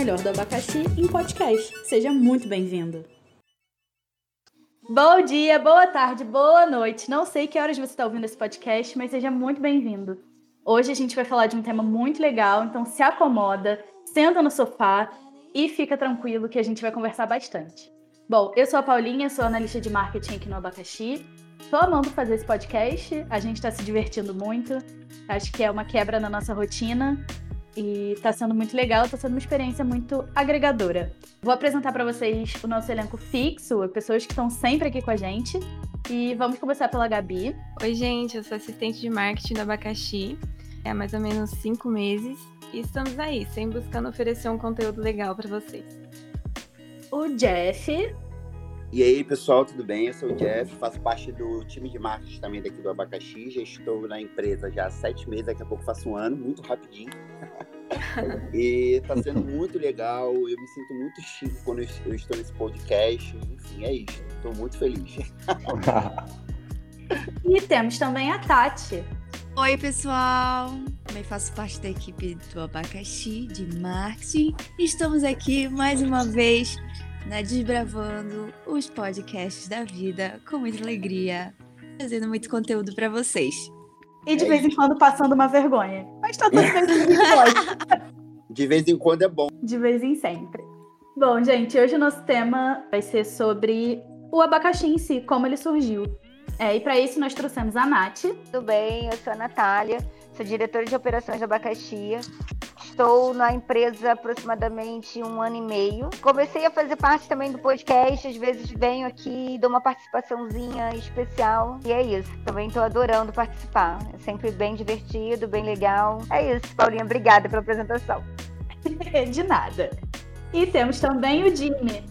melhor do abacaxi em podcast. Seja muito bem-vindo. Bom dia, boa tarde, boa noite. Não sei que horas você está ouvindo esse podcast, mas seja muito bem-vindo. Hoje a gente vai falar de um tema muito legal, então se acomoda, senta no sofá e fica tranquilo que a gente vai conversar bastante. Bom, eu sou a Paulinha, sou analista de marketing aqui no Abacaxi. Tô amando fazer esse podcast, a gente está se divertindo muito. Acho que é uma quebra na nossa rotina e está sendo muito legal, está sendo uma experiência muito agregadora. Vou apresentar para vocês o nosso elenco fixo, pessoas que estão sempre aqui com a gente. E vamos começar pela Gabi. Oi, gente, eu sou assistente de marketing do Abacaxi há mais ou menos cinco meses e estamos aí, sempre buscando oferecer um conteúdo legal para vocês o Jeff. E aí, pessoal, tudo bem? Eu sou o Jeff, faço parte do time de marketing também daqui do Abacaxi. Já estou na empresa já há sete meses, daqui a pouco faço um ano, muito rapidinho. e está sendo muito legal, eu me sinto muito chique quando eu estou nesse podcast. Enfim, é isso. Estou muito feliz. e temos também a Tati. Oi, pessoal! Também faço parte da equipe do Abacaxi de marketing. Estamos aqui mais uma vez né, desbravando os podcasts da vida com muita alegria, trazendo muito conteúdo para vocês. E de é vez em quando passando uma vergonha. Mas tá tudo bem De vez em quando é bom. De vez em sempre. Bom, gente, hoje o nosso tema vai ser sobre o abacaxi em si, como ele surgiu. É, e para isso nós trouxemos a Nath. Tudo bem, eu sou a Natália, sou diretora de operações de abacaxi. Estou na empresa há aproximadamente um ano e meio. Comecei a fazer parte também do podcast, às vezes venho aqui, dou uma participaçãozinha especial. E é isso, também estou adorando participar. É sempre bem divertido, bem legal. É isso, Paulinha, obrigada pela apresentação. de nada. E temos também o Jimmy.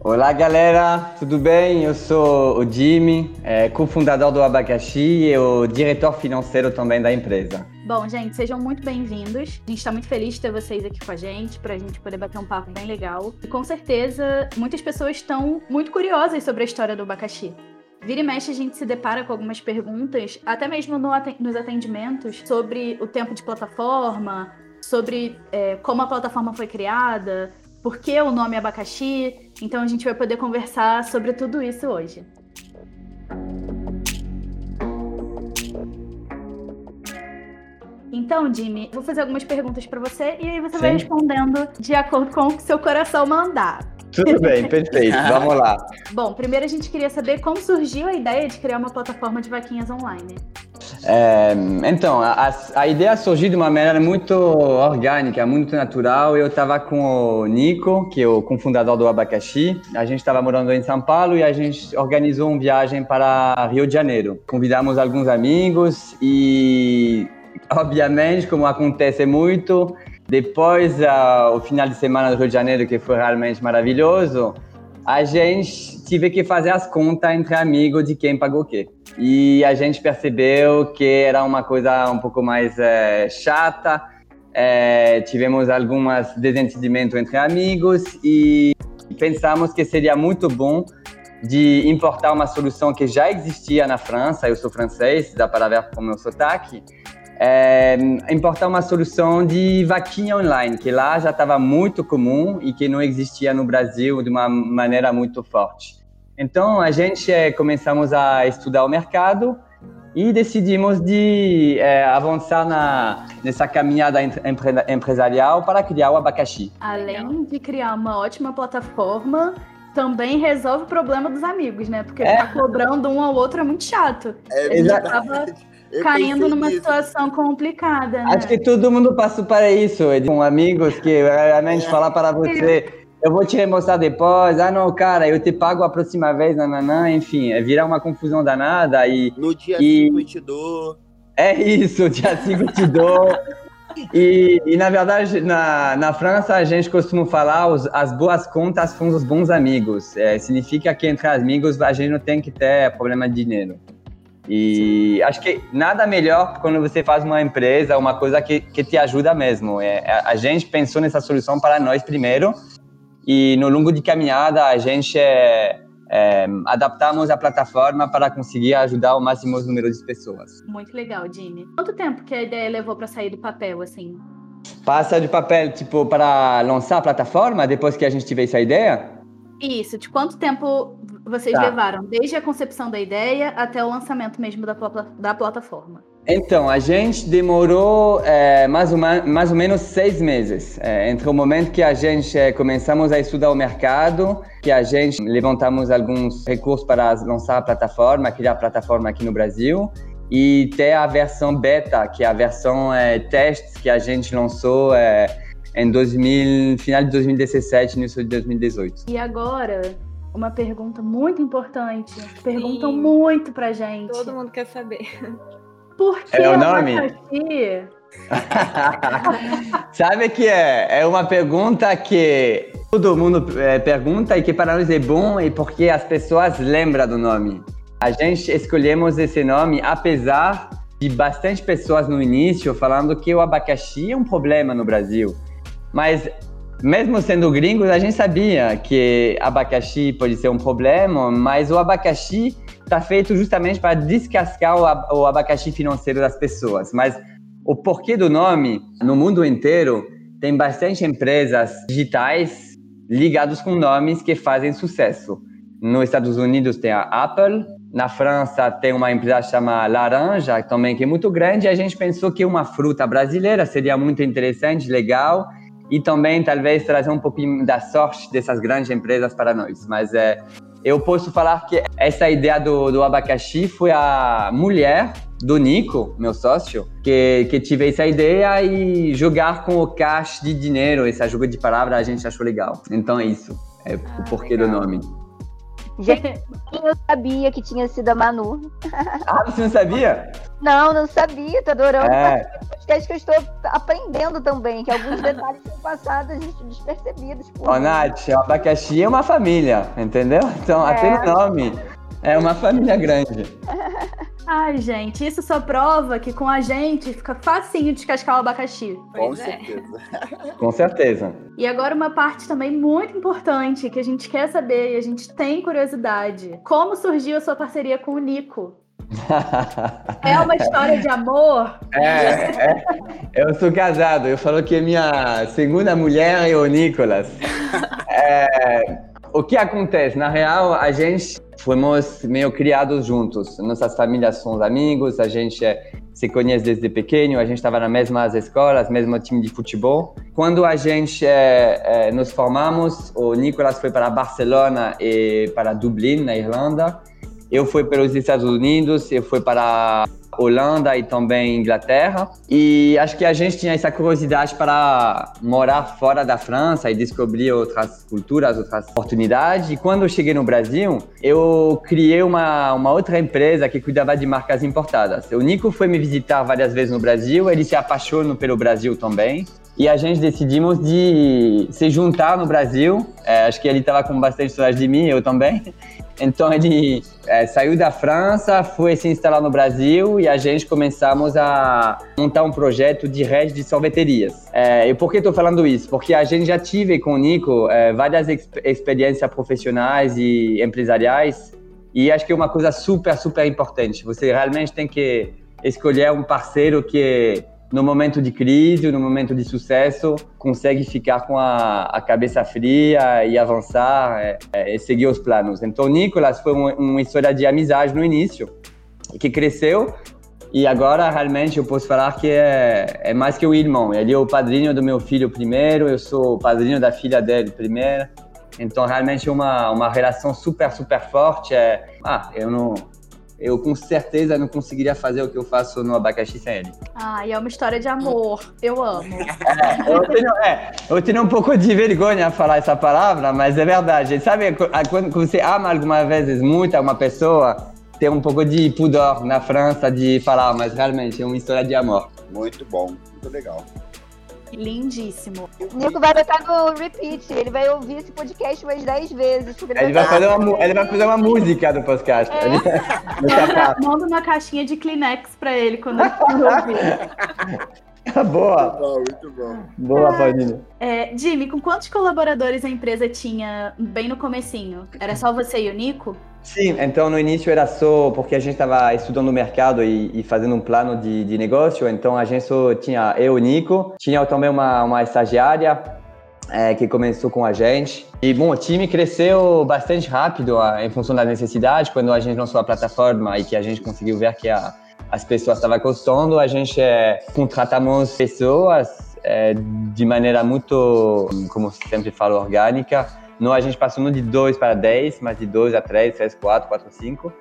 Olá galera, tudo bem? Eu sou o Jimmy, é, cofundador do Abacaxi e o diretor financeiro também da empresa. Bom, gente, sejam muito bem-vindos. A gente está muito feliz de ter vocês aqui com a gente, para a gente poder bater um papo bem legal. E com certeza, muitas pessoas estão muito curiosas sobre a história do abacaxi. Vira e mexe, a gente se depara com algumas perguntas, até mesmo no, nos atendimentos, sobre o tempo de plataforma, sobre é, como a plataforma foi criada, por que o nome abacaxi. Então a gente vai poder conversar sobre tudo isso hoje. Então, Jimmy, vou fazer algumas perguntas para você e aí você Sim. vai respondendo de acordo com o que seu coração mandar. Tudo bem, perfeito. Vamos lá. Bom, primeiro a gente queria saber como surgiu a ideia de criar uma plataforma de vaquinhas online. É, então, a, a, ideia surgiu de uma maneira muito orgânica, muito natural. Eu estava com o Nico, que é o cofundador do Abacaxi. A gente estava morando em São Paulo e a gente organizou uma viagem para Rio de Janeiro. Convidamos alguns amigos e, obviamente, como acontece muito, depois uh, o final de semana do Rio de Janeiro, que foi realmente maravilhoso, a gente tive que fazer as contas entre amigos de quem pagou o quê. E a gente percebeu que era uma coisa um pouco mais é, chata. É, tivemos alguns desentendimentos entre amigos e pensamos que seria muito bom de importar uma solução que já existia na França. Eu sou francês, dá para ver com o meu sotaque é, importar uma solução de vaquinha online, que lá já estava muito comum e que não existia no Brasil de uma maneira muito forte. Então, a gente é, começamos a estudar o mercado e decidimos de é, avançar na, nessa caminhada empre, empresarial para criar o abacaxi. Além de criar uma ótima plataforma, também resolve o problema dos amigos, né? Porque é. ficar cobrando um ao outro é muito chato. É verdade. Eu caindo numa nisso. situação complicada. Né? Acho que todo mundo passa para isso, com amigos que realmente é. falar para você, eu vou te mostrar depois, ah não, cara, eu te pago a próxima vez, nananã, enfim, é virar uma confusão danada e... No dia 5 e... eu te dou. É isso, dia 5 te dou. E, e, na verdade, na, na França, a gente costuma falar os, as boas contas são os bons amigos. É, significa que entre amigos a gente não tem que ter problema de dinheiro. E acho que nada melhor quando você faz uma empresa, uma coisa que, que te ajuda mesmo. É, a gente pensou nessa solução para nós primeiro e no longo de caminhada a gente é, é, adaptamos a plataforma para conseguir ajudar o máximo número de pessoas. Muito legal, Jimmy. Quanto tempo que a ideia levou para sair do papel, assim? Passa de papel, tipo, para lançar a plataforma depois que a gente tiver essa ideia? Isso, de quanto tempo vocês Tá. levaram? Desde a concepção da ideia até o lançamento mesmo da, da plataforma. Então, a gente demorou é, mais, ou ma- mais ou menos seis meses. É, entre o momento que a gente é, começamos a estudar o mercado, que a gente levantamos alguns recursos para lançar a plataforma, criar a plataforma aqui no Brasil, e ter a versão beta, que é a versão é, testes que a gente lançou é, em 2000, final de 2017, início de 2018. E agora, uma pergunta muito importante. Perguntam Sim. muito pra gente. Todo mundo quer saber. Por que É o nome? abacaxi? Sabe que é, é uma pergunta que todo mundo é, pergunta e que para nós é bom e porque as pessoas lembram do nome. A gente escolhemos esse nome apesar de bastante pessoas no início falando que o abacaxi é um problema no Brasil. Mas mesmo sendo gringos, a gente sabia que abacaxi pode ser um problema, mas o abacaxi está feito justamente para descascar o, ab- o abacaxi financeiro das pessoas. Mas o porquê do nome, no mundo inteiro, tem bastante empresas digitais ligadas com nomes que fazem sucesso. Nos Estados Unidos tem a Apple, na França tem uma empresa chamada Laranja, também que é muito grande, e a gente pensou que uma fruta brasileira seria muito interessante, legal, e também talvez trazer um pouquinho da sorte dessas grandes empresas para nós. Mas é, eu posso falar que essa ideia do, do abacaxi foi a mulher do Nico, meu sócio, que, que tive essa ideia e jogar com o cash de dinheiro, esse jogo de palavras a gente achou legal. Então é isso, é o porquê do legal. nome. Gente, eu sabia que tinha sido a Manu. Ah, você não sabia? Não, não sabia, tô adorando. É. Podcast que eu estou aprendendo também, que alguns detalhes são passados despercebidos. Por Ó, mim. Nath, o abacaxi é uma família, entendeu? Então, É. até no nome, é uma família grande. Ai, gente, isso só prova que com a gente fica facinho descascar o abacaxi. Com Pois é. certeza. Com certeza. E agora uma parte também muito importante que a gente quer saber e a gente tem curiosidade. Como surgiu a sua parceria com o Nico? É uma história de amor? É, é, eu sou casado, eu falo que minha segunda mulher é o Nicolas. É, o que acontece? Na real, a gente fomos meio criados juntos. Nossas famílias são amigos, a gente é, se conhece desde pequeno, a gente estava nas mesmas escolas, mesmo time de futebol. Quando a gente é, é, nos formamos, o Nicolas foi para Barcelona e para Dublin, na Irlanda. Eu fui para os Estados Unidos, eu fui para Holanda e também Inglaterra. E acho que a gente tinha essa curiosidade para morar fora da França e descobrir outras culturas, outras oportunidades. E quando eu cheguei no Brasil, eu criei uma, uma outra empresa que cuidava de marcas importadas. O Nico foi me visitar várias vezes no Brasil, ele se apaixonou pelo Brasil também. E a gente decidimos de se juntar no Brasil. É, acho que ele estava com bastante saudade de mim, eu também. Então ele é, saiu da França, foi se instalar no Brasil e a gente começamos a montar um projeto de rede de sorveterias. É, e por que estou falando isso? Porque a gente já tive com o Nico é, várias ex experiências profissionais e empresariais e acho que é uma coisa super, super importante. Você realmente tem que escolher um parceiro que no momento de crise, no momento de sucesso, consegue ficar com a, a cabeça fria e avançar é, é, e seguir os planos. Então, Nicolas foi um, uma história de amizade no início, que cresceu e agora realmente eu posso falar que é, é mais que o irmão. Ele é o padrinho do meu filho primeiro, eu sou o padrinho da filha dele primeiro. Então, realmente é uma, uma relação super, super forte. É, ah, eu não eu com certeza não conseguiria fazer o que eu faço no abacaxi sem ele. Ah, e é uma história de amor. Eu amo. É, eu, tenho, é, eu tenho um pouco de vergonha a falar essa palavra, mas é verdade. Sabe quando você ama alguma vez muito uma pessoa, tem um pouco de pudor na França de falar, mas realmente é uma história de amor. Muito bom, muito legal. Lindíssimo. O Nico vai botar no repeat, ele vai ouvir esse podcast umas 10 vezes. Ele vai fazer uma, ele vai fazer uma música do podcast. É. Ele- sapato. Manda uma caixinha de Kleenex pra ele quando ele for ouvir. Boa! Muito bom, muito bom. Boa, Paulinho. É, Jimmy, com quantos colaboradores a empresa tinha bem no comecinho? Era só você e o Nico? Sim, então no início era só porque a gente estava estudando o mercado e, e, fazendo um plano de, de negócio, então a gente só tinha eu e o Nico, tinha também uma, uma estagiária é, que começou com a gente. E bom, o time cresceu bastante rápido a, em função da necessidade, quando a gente lançou a plataforma e que a gente conseguiu ver que a, as pessoas estavam gostando, a gente é, contratamos pessoas é, de maneira muito, como sempre falo, orgânica. Não, a gente passou não de 2 para 10, mas de 2 a 3, 3, 4, 4, 5.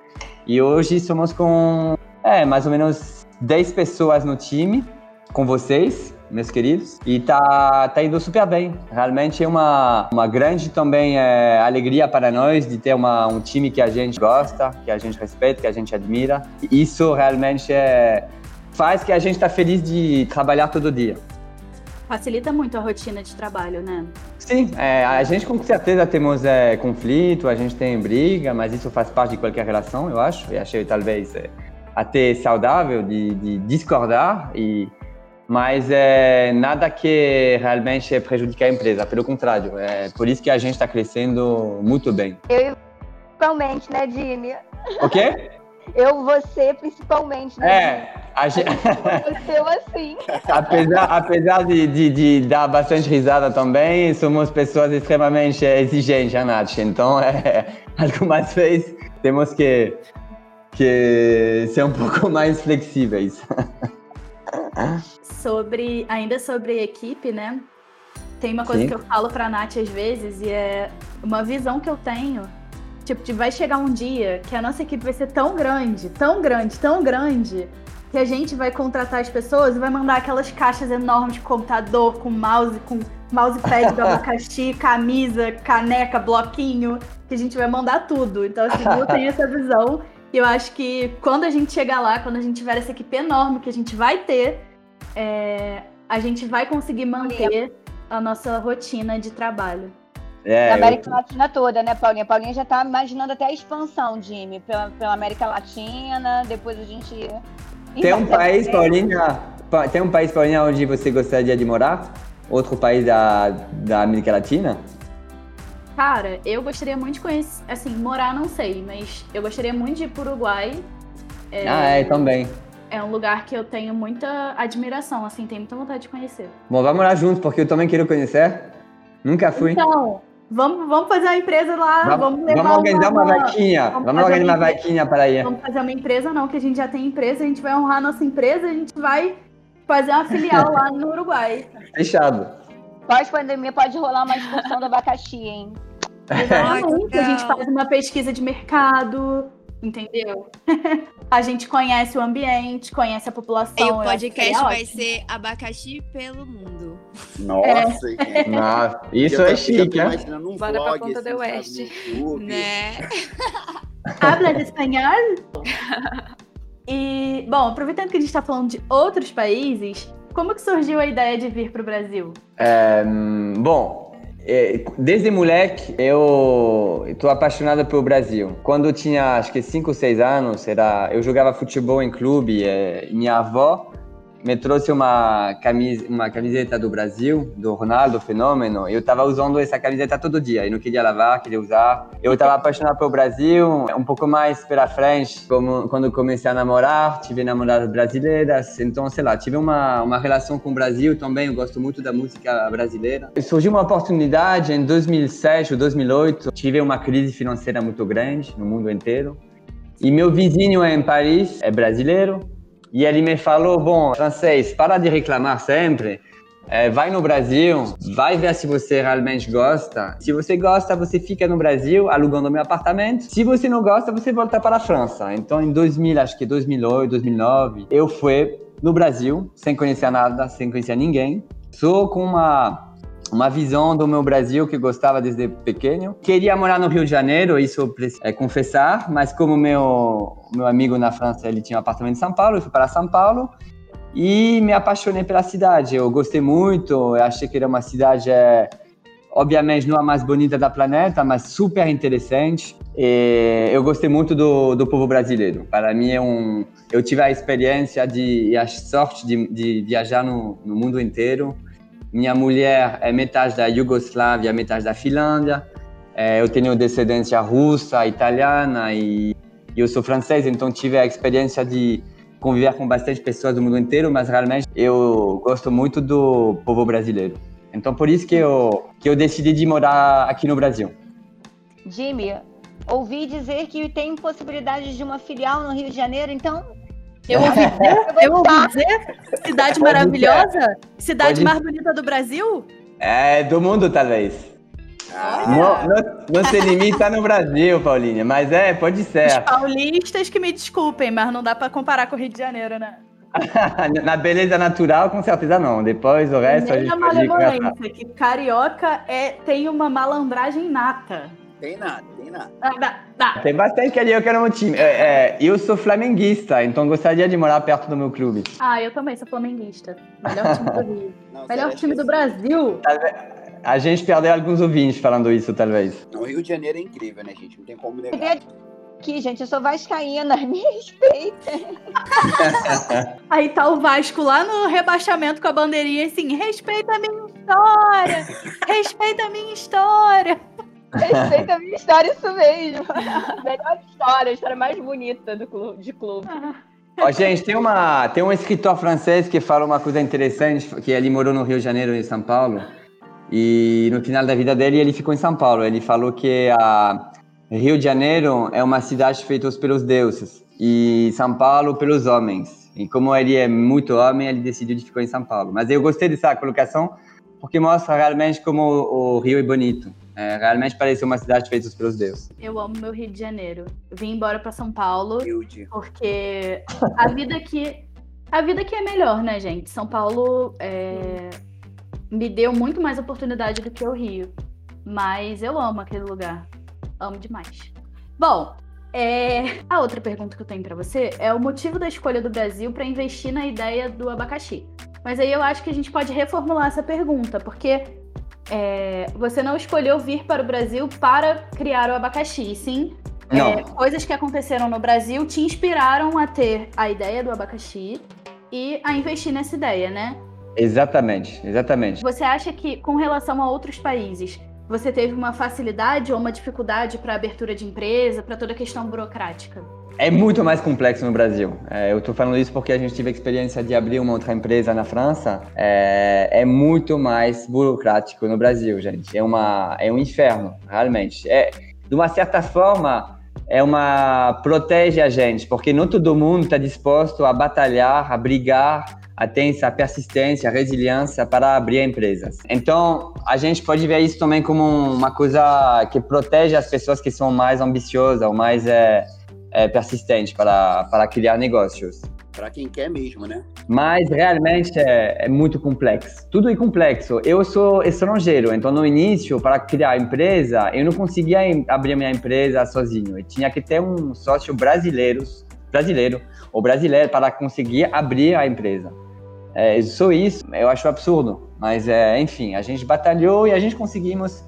E hoje somos com é, mais ou menos 10 pessoas no time, com vocês, meus queridos, e tá, tá indo super bem. Realmente é uma, uma grande também é, alegria para nós de ter uma, um time que a gente gosta, que a gente respeita, que a gente admira. E isso realmente é, faz que a gente está feliz de trabalhar todo dia. Facilita muito a rotina de trabalho, né? Sim, é, a gente com certeza temos é, conflito, a gente tem briga, mas isso faz parte de qualquer relação, eu acho. E achei talvez é, até saudável de, de discordar e mas é nada que realmente prejudique a empresa, pelo contrário, é por isso que a gente está crescendo muito bem. Eu principalmente, né, Jimmy? O quê? Eu, você, principalmente, né? É, a gente... Aconteceu assim. apesar, apesar de, de, de, dar bastante risada também, somos pessoas extremamente exigentes, a Nath. Então, é, algumas vezes temos que, que ser um pouco mais flexíveis. Sobre, ainda sobre equipe, né? Tem uma coisa Sim. que eu falo pra Nath às vezes e é uma visão que eu tenho. Tipo, vai chegar um dia que a nossa equipe vai ser tão grande, tão grande, tão grande, que a gente vai contratar as pessoas e vai mandar aquelas caixas enormes de computador, com mouse, com mousepad do abacaxi, camisa, caneca, bloquinho, que a gente vai mandar tudo. Então, assim, eu tenho essa visão. E eu acho que quando a gente chegar lá, quando a gente tiver essa equipe enorme que a gente vai ter, é, a gente vai conseguir manter a nossa rotina de trabalho. É, na América eu... Latina toda, né, Paulinha? Paulinha já tá imaginando até a expansão, Jimmy, pela, pela América Latina, depois a gente. Tem um país, Paulinha, tem um país, Paulinha, onde você gostaria de morar? Outro país da, da América Latina? Cara, eu gostaria muito de conhecer, assim, morar não sei, mas eu gostaria muito de ir para o Uruguai. É... Ah, é, também é um lugar que eu tenho muita admiração, assim, tenho muita vontade de conhecer. Bom, vamos morar juntos, porque eu também quero conhecer. Nunca fui. Então, vamos, vamos fazer uma empresa lá, vamos, vamos levar Vamos organizar uma, uma vaquinha, vamos, vamos organizar uma, vaquinha para ir. Vamos fazer uma empresa não, que a gente já tem empresa, a gente vai honrar a nossa empresa, a gente vai fazer uma filial lá no Uruguai. Fechado. Pós-pandemia pode rolar uma excursão do abacaxi, hein? Exatamente, a gente faz uma pesquisa de mercado, entendeu? a gente conhece o ambiente, conhece a população. E o podcast vai ser abacaxi pelo mundo. Nossa, é. Nossa isso é chique, né? Um Bora vlog, pra Ponta assim, do Oeste. Né? Habla de espanhol? E, bom, aproveitando que a gente está falando de outros países, como que surgiu a ideia de vir para o Brasil? É, bom, é, desde moleque, eu estou apaixonada pelo Brasil. Quando eu tinha, acho que 5 ou 6 anos, era, eu jogava futebol em clube. É, minha avó me trouxe uma, camisa, uma camiseta do Brasil, do Ronaldo Fenômeno. Eu estava usando essa camiseta todo dia. Eu não queria lavar, queria usar. Eu estava apaixonado pelo Brasil. Um pouco mais pela frente, como, quando comecei a namorar, tive namoradas brasileiras. Então, sei lá, tive uma, uma relação com o Brasil também. Eu gosto muito da música brasileira. Surgiu uma oportunidade em 2007 ou 2008. Tive uma crise financeira muito grande no mundo inteiro. E meu vizinho em Paris é brasileiro, e ele me falou: Bom, francês, para de reclamar sempre. É, vai no Brasil, vai ver se você realmente gosta. Se você gosta, você fica no Brasil alugando meu apartamento. Se você não gosta, você volta para a França. Então, em 2000, acho que 2008, 2009, eu fui no Brasil, sem conhecer nada, sem conhecer ninguém. Sou com uma uma visão do meu Brasil que gostava desde pequeno. Queria morar no Rio de Janeiro, isso é confessar, mas como meu meu amigo na França ele tinha um apartamento em São Paulo, eu fui para São Paulo e me apaixonei pela cidade. Eu gostei muito, eu achei que era uma cidade é, obviamente não a mais bonita da planeta, mas super interessante. E eu gostei muito do, do povo brasileiro. Para mim é um, eu tive a experiência de e a sorte de, de viajar no, no mundo inteiro. Minha mulher é metade da Iugoslávia, metade da Finlândia. É, eu tenho descendência russa, italiana e, e eu sou francês, então tive a experiência de conviver com bastante pessoas do mundo inteiro, mas realmente eu gosto muito do povo brasileiro. Então por isso que eu que eu decidi de morar aqui no Brasil. Jimmy, ouvi dizer que tem possibilidade de uma filial no Rio de Janeiro, então eu ouvi dizer, eu ouvi dizer cidade maravilhosa, cidade Pode... mais bonita do Brasil. É, do mundo talvez. Ah. Não, não, não se limita no Brasil, Paulinha, mas é, pode ser. Os paulistas que me desculpem, mas não dá para comparar com o Rio de Janeiro, né? Na beleza natural, com certeza não. Depois o resto Nem a gente malemolência, que carioca é, tem uma malandragem nata. Tem nada, tem nada. Ah, Tem bastante carioca no time. É, é, eu sou flamenguista, então gostaria de morar perto do meu clube. Ah, eu também sou flamenguista. Melhor time do Rio. Não, Melhor time do Brasil. A gente perdeu alguns ouvintes falando isso, talvez. O Rio de Janeiro é incrível, né, gente? Não tem como negar. Aqui, gente, eu sou vascaína, me respeita. Aí tá o Vasco lá no rebaixamento com a bandeirinha assim, respeita a minha história, respeita a minha história. Respeita a minha história, isso mesmo. Melhor história, a história mais bonita do clube, de clube. Ó, gente, tem, uma, tem um escritor francês que fala uma coisa interessante, que ele morou no Rio de Janeiro e em São Paulo, e no final da vida dele ele ficou em São Paulo. Ele falou que a Rio de Janeiro é uma cidade feita pelos deuses e São Paulo pelos homens. E como ele é muito homem, ele decidiu de ficar em São Paulo. Mas eu gostei dessa colocação porque mostra realmente como o Rio é bonito. É, realmente parece uma cidade feita pelos deuses. Eu amo meu Rio de Janeiro. Vim embora para São Paulo porque a vida aqui a vida aqui é melhor, né, gente? São Paulo é, me deu muito mais oportunidade do que o Rio, mas eu amo aquele lugar, amo demais. Bom, é... a outra pergunta que eu tenho para você é o motivo da escolha do Brasil para investir na ideia do abacaxi. Mas aí eu acho que a gente pode reformular essa pergunta, porque é, você não escolheu vir para o Brasil para criar o abacaxi, sim? É, coisas que aconteceram no Brasil te inspiraram a ter a ideia do abacaxi e a investir nessa ideia, né? Exatamente, exatamente. Você acha que, com relação a outros países, você teve uma facilidade ou uma dificuldade para abertura de empresa, para toda a questão burocrática? É muito mais complexo no Brasil. É, eu estou falando isso porque a gente teve a experiência de abrir uma outra empresa na França. É, é, muito mais burocrático no Brasil, gente. É, uma, é um inferno, realmente. É, de uma certa forma, é uma protege a gente, porque não todo mundo está disposto a batalhar, a brigar, a ter essa persistência, a resiliência para abrir empresas. Então, a gente pode ver isso também como uma coisa que protege as pessoas que são mais ambiciosas ou mais é, é, persistente para, para criar negócios. Para quem quer mesmo, né? Mas realmente é, é, muito complexo. Tudo é complexo. Eu sou estrangeiro, então no início, para criar empresa, eu não conseguia abrir minha empresa sozinho. Eu tinha que ter um sócio brasileiro, brasileiro ou brasileiro para conseguir abrir a empresa. É, só isso, eu acho absurdo. Mas, é, enfim, a gente batalhou e a gente conseguimos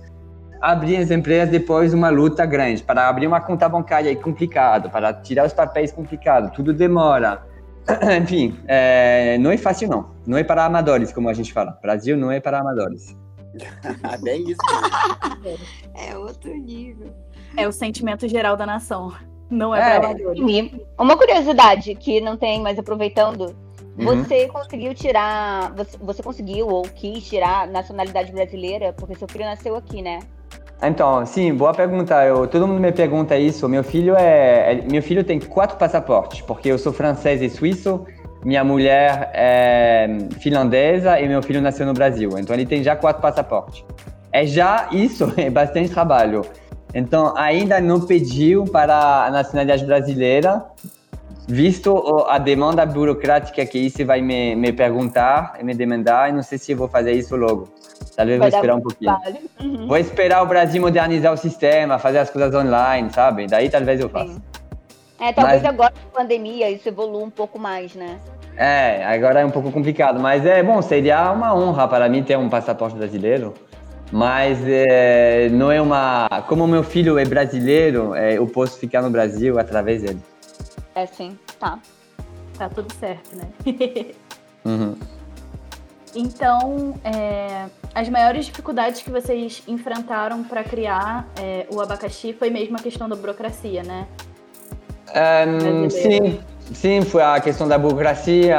abrir as empresas depois de uma luta grande. Para abrir uma conta bancária é complicado, para tirar os papéis é complicado, tudo demora. Enfim, é, não é fácil não. Não é para amadores, como a gente fala. Brasil não é para amadores. Bem isso. é outro nível. É o sentimento geral da nação. Não é, é. para amadores. Uma curiosidade que não tem, mas aproveitando, uhum. você conseguiu tirar, você, você conseguiu ou quis tirar nacionalidade brasileira, porque seu filho nasceu aqui, né? Então, sim, boa pergunta. Eu, todo mundo me pergunta isso. Meu filho é, é, meu filho tem quatro passaportes, porque eu sou francês e suíço, minha mulher é finlandesa e meu filho nasceu no Brasil. Então ele tem já quatro passaportes. É já isso, é bastante trabalho. Então ainda não pediu para a nacionalidade brasileira, visto a demanda burocrática que isso vai me, me perguntar e me demandar, e não sei se eu vou fazer isso logo. Talvez vou esperar um pouquinho. Uhum. Vou esperar o Brasil modernizar o sistema, fazer as coisas online, sabe? Daí talvez eu faça. É, talvez mas... agora com a pandemia isso evolua um pouco mais, né? É, agora é um pouco complicado, mas é bom, seria uma honra para mim ter um passaporte brasileiro. Mas é, não é uma. Como meu filho é brasileiro, é, eu posso ficar no Brasil através dele. É sim, tá. Tá tudo certo, né? Uhum. Então, é, as maiores dificuldades que vocês enfrentaram para criar é, o abacaxi foi mesmo a questão da burocracia, né? Um, sim, sim, foi a questão da burocracia.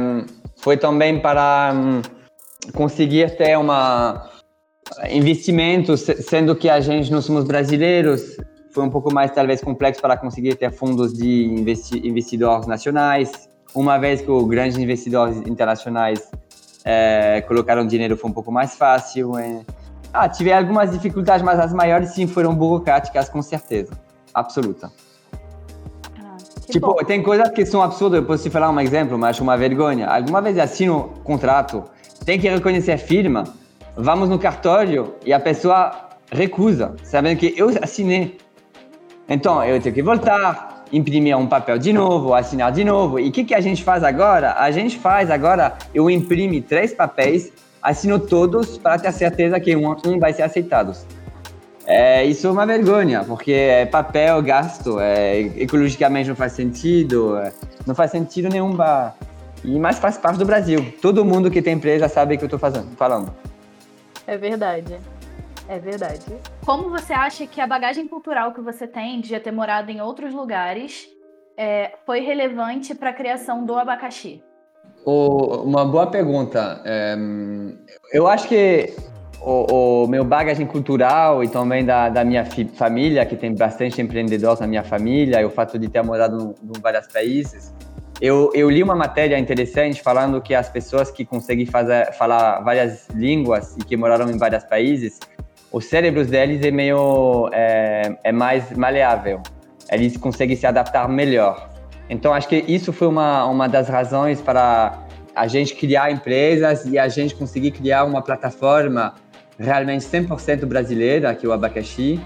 Um, foi também para um, conseguir ter uma investimentos, sendo que a gente não somos brasileiros, foi um pouco mais talvez complexo para conseguir ter fundos de investi investidores nacionais. Uma vez que os grandes investidores internacionais é, colocaram dinheiro, foi um pouco mais fácil. É. Ah, tive algumas dificuldades, mas as maiores sim foram burocráticas, com certeza, absoluta. Ah, tipo, bom. tem coisas que são absurdas. Eu posso te falar um exemplo, mas acho uma vergonha. Alguma vez assino contrato, tem que reconhecer a firma vamos no cartório e a pessoa recusa, sabendo que eu assinei. Então, eu tenho que voltar, imprimir um papel de novo, assinar de novo. E o que, que a gente faz agora? A gente faz agora, eu imprimo três papéis, assino todos para ter certeza que um, um vai ser aceitado. É, isso é uma vergonha, porque é papel, gasto, é, ecologicamente não faz sentido, é, não faz sentido nenhum. E mas faz parte do Brasil. Todo mundo que tem empresa sabe o que eu estou falando. É verdade. É verdade. Como você acha que a bagagem cultural que você tem de já ter morado em outros lugares é, foi relevante para a criação do abacaxi? Oh, uma boa pergunta. É, eu acho que o, o, meu bagagem cultural e também da, da minha família, que tem bastante empreendedores na minha família, e o fato de ter morado em vários países, eu, eu, li uma matéria interessante falando que as pessoas que conseguem fazer, falar várias línguas e que moraram em vários países, os cérebros deles é meio é, é mais maleável. Eles conseguem se adaptar melhor. Então acho que isso foi uma uma das razões para a gente criar empresas e a gente conseguir criar uma plataforma realmente 100% brasileira, que é o Abacaxi,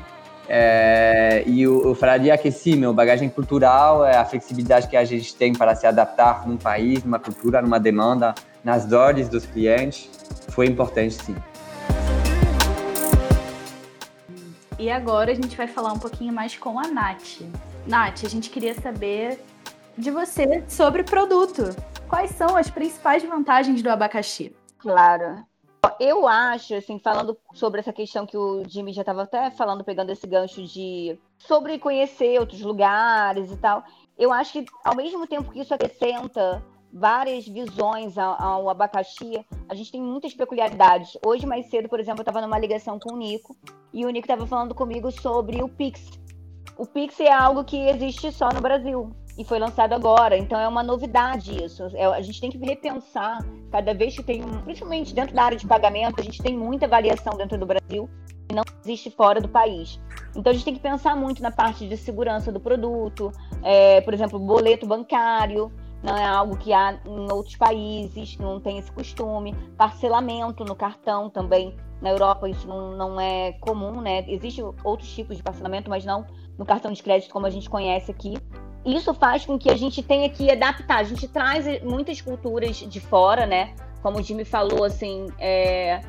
é, e eu, eu, falaria que sim, meu bagagem cultural, é a flexibilidade que a gente tem para se adaptar num país, numa cultura, numa demanda, nas dores dos clientes, foi importante sim. E agora a gente vai falar um pouquinho mais com a Nath. Nath, a gente queria saber de você sobre produto. Quais são as principais vantagens do abacaxi? Claro. Eu acho, assim, falando sobre essa questão que o Jimmy já estava até falando, pegando esse gancho de sobre conhecer outros lugares e tal. Eu acho que ao mesmo tempo que isso acrescenta várias visões ao, ao abacaxi, a gente tem muitas peculiaridades. Hoje, mais cedo, por exemplo, eu estava numa ligação com o Nico e o Nico estava falando comigo sobre o Pix. O Pix é algo que existe só no Brasil e foi lançado agora. Então é uma novidade isso. É, a gente tem que repensar cada vez que tem, principalmente dentro da área de pagamento, a gente tem muita variação dentro do Brasil e não existe fora do país. Então a gente tem que pensar muito na parte de segurança do produto, é, por exemplo, boleto bancário. Não é algo que há em outros países, não tem esse costume. Parcelamento no cartão também. Na Europa isso não, não é comum, né? Existem outros tipos de parcelamento, mas não no cartão de crédito como a gente conhece aqui isso faz com que a gente tenha que adaptar. A gente traz muitas culturas de fora, né? Como o Jimmy falou, assim, é,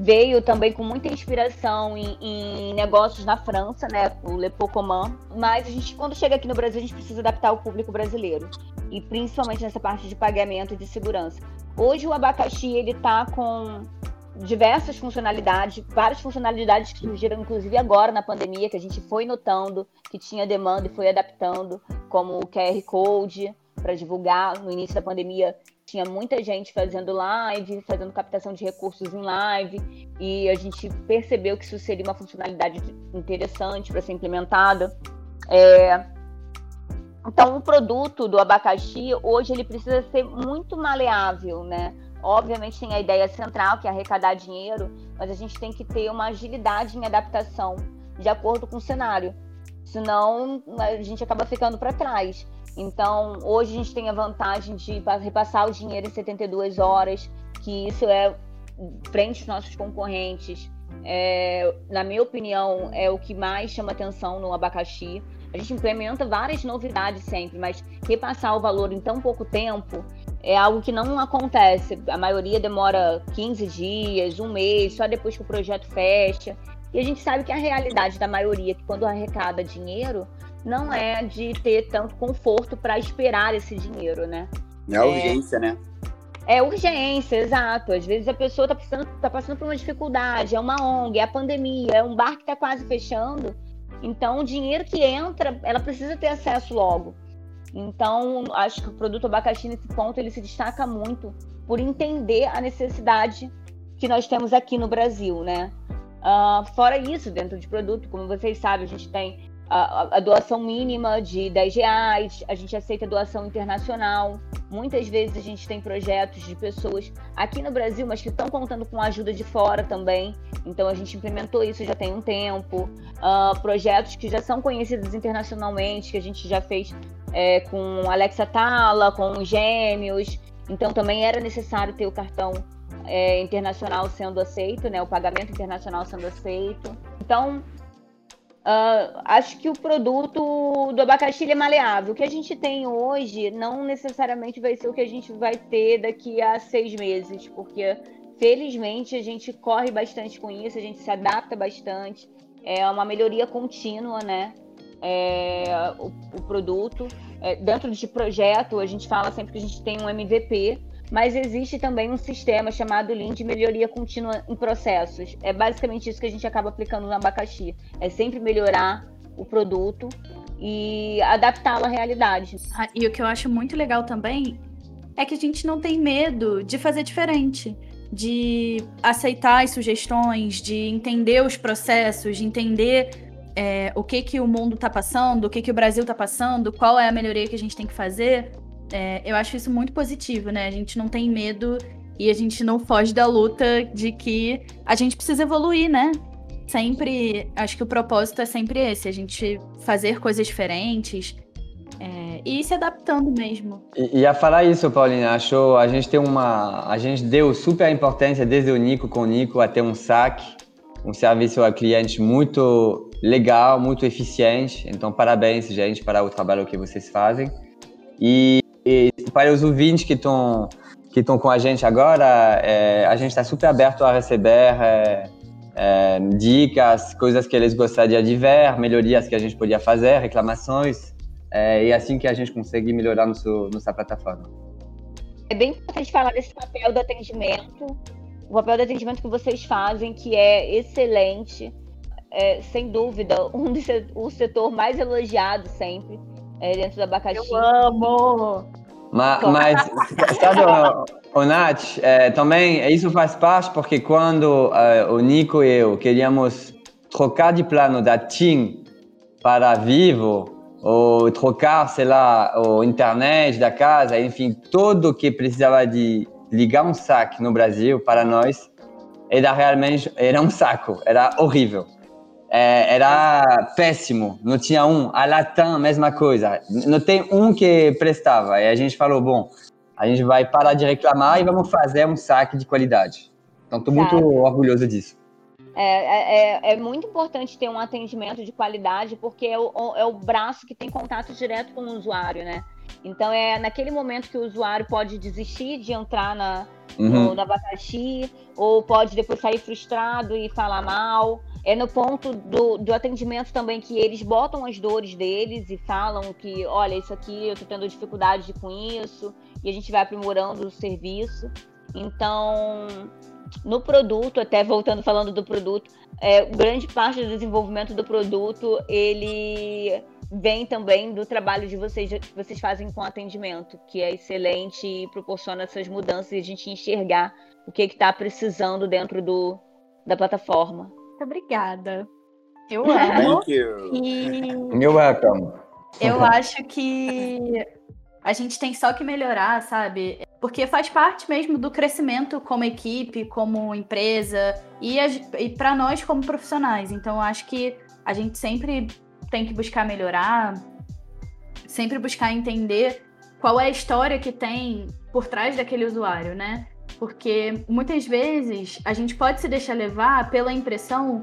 veio também com muita inspiração em, em, negócios na França, né? O Le Pocomã. Mas a gente, quando chega aqui no Brasil, a gente precisa adaptar o público brasileiro. E principalmente nessa parte de pagamento e de segurança. Hoje o abacaxi, ele tá com diversas funcionalidades, várias funcionalidades que surgiram, inclusive agora na pandemia, que a gente foi notando que tinha demanda e foi adaptando, como o QR Code para divulgar. No início da pandemia tinha muita gente fazendo live, fazendo captação de recursos em live, e a gente percebeu que isso seria uma funcionalidade interessante para ser implementada. É... Então, o produto do abacaxi, hoje, ele precisa ser muito maleável, né? Obviamente tem a ideia central, que é arrecadar dinheiro, mas a gente tem que ter uma agilidade em adaptação de acordo com o cenário. Senão a gente acaba ficando para trás. Então, hoje a gente tem a vantagem de repassar o dinheiro em 72 horas, que isso é frente aos nossos concorrentes. É, na minha opinião, é o que mais chama atenção no abacaxi. A gente implementa várias novidades sempre, mas repassar o valor em tão pouco tempo é algo que não acontece. A maioria demora 15 dias, um mês, só depois que o projeto fecha. E a gente sabe que a realidade da maioria, que quando arrecada dinheiro, não é de ter tanto conforto para esperar esse dinheiro, né? É a urgência, né? É urgência, exato. Às vezes a pessoa está passando, tá passando por uma dificuldade, é uma ONG, é a pandemia, é um bar que está quase fechando. Então, o dinheiro que entra, ela precisa ter acesso logo. Então, acho que o produto abacaxi, nesse ponto, ele se destaca muito por entender a necessidade que nós temos aqui no Brasil, né? Uh, fora isso, dentro de produto, como vocês sabem, a gente tem a, a, doação mínima de 10 reais, a gente aceita doação internacional. Muitas vezes a gente tem projetos de pessoas aqui no Brasil, mas que estão contando com ajuda de fora também. Então a gente implementou isso já tem um tempo. Uh, projetos que já são conhecidos internacionalmente, que a gente já fez é, com Alexa Tala, com os Gêmeos. Então também era necessário ter o cartão é, internacional sendo aceito, né? O pagamento internacional sendo aceito. Então Uh, acho que o produto do abacaxi é maleável. O que a gente tem hoje não necessariamente vai ser o que a gente vai ter daqui a seis meses, porque felizmente a gente corre bastante com isso, a gente se adapta bastante. É uma melhoria contínua, né? É, o, o, produto. É, dentro de projeto, a gente fala sempre que a gente tem um MVP, mas existe também um sistema chamado Lean de melhoria contínua em processos. É basicamente isso que a gente acaba aplicando no abacaxi. É sempre melhorar o produto e adaptá-lo à realidade. Ah, e o que eu acho muito legal também é que a gente não tem medo de fazer diferente, de aceitar as sugestões, de entender os processos, de entender é, o que que o mundo está passando, o que que o Brasil está passando, qual é a melhoria que a gente tem que fazer é, eu acho isso muito positivo, né? A gente não tem medo e a gente não foge da luta de que a gente precisa evoluir, né? Sempre, acho que o propósito é sempre esse, a gente fazer coisas diferentes é, e ir se adaptando mesmo. E, e, a falar isso, Paulina, achou, a gente tem uma, a gente deu super importância desde o Nico com o Nico até um saque, um serviço ao cliente muito legal, muito eficiente. Então, parabéns, gente, para o trabalho que vocês fazem. E e para os ouvintes que estão que estão com a gente agora, é, a gente está super aberto a receber é, é, dicas, coisas que eles gostariam de ver, melhorias que a gente podia fazer, reclamações, é, e assim que a gente consegue melhorar nosso, nossa plataforma. É bem importante falar desse papel do atendimento, o papel do atendimento que vocês fazem, que é excelente, é, sem dúvida, um o setor mais elogiado sempre é, dentro do abacaxi. Eu amo! Mas, mas sabe, o, o Nath, é, também isso faz parte porque quando é, o Nico e eu queríamos trocar de plano da TIM para Vivo, ou trocar, sei lá, o internet da casa, enfim, tudo que precisava de ligar um saque no Brasil para nós era realmente era um saco, era horrível é, era péssimo, não tinha um. A Latam, mesma coisa, não tem um que prestava. E a gente falou, bom, a gente vai parar de reclamar e vamos fazer um saque de qualidade. Então, estou muito orgulhoso disso. É, é, é, é, muito importante ter um atendimento de qualidade, porque é o, é o braço que tem contato direto com o usuário, né? Então é naquele momento que o usuário pode desistir de entrar na, uhum. no, no abacaxi, ou pode depois sair frustrado e falar mal é no ponto do, do atendimento também que eles botam as dores deles e falam que, olha, isso aqui eu tô tendo dificuldade com isso, e a gente vai aprimorando o serviço. Então, no produto, até voltando falando do produto, é, grande parte do desenvolvimento do produto, ele vem também do trabalho de vocês, que vocês fazem com atendimento, que é excelente e proporciona essas mudanças e a gente enxergar o que está precisando dentro do, da plataforma. Muito obrigada. Eu amo. Thank you. E You're welcome. Eu acho que a gente tem só que melhorar, sabe? Porque faz parte mesmo do crescimento como equipe, como empresa e, e para nós como profissionais. Então, eu acho que a gente sempre tem que buscar melhorar, sempre buscar entender qual é a história que tem por trás daquele usuário, né? Porque muitas vezes a gente pode se deixar levar pela impressão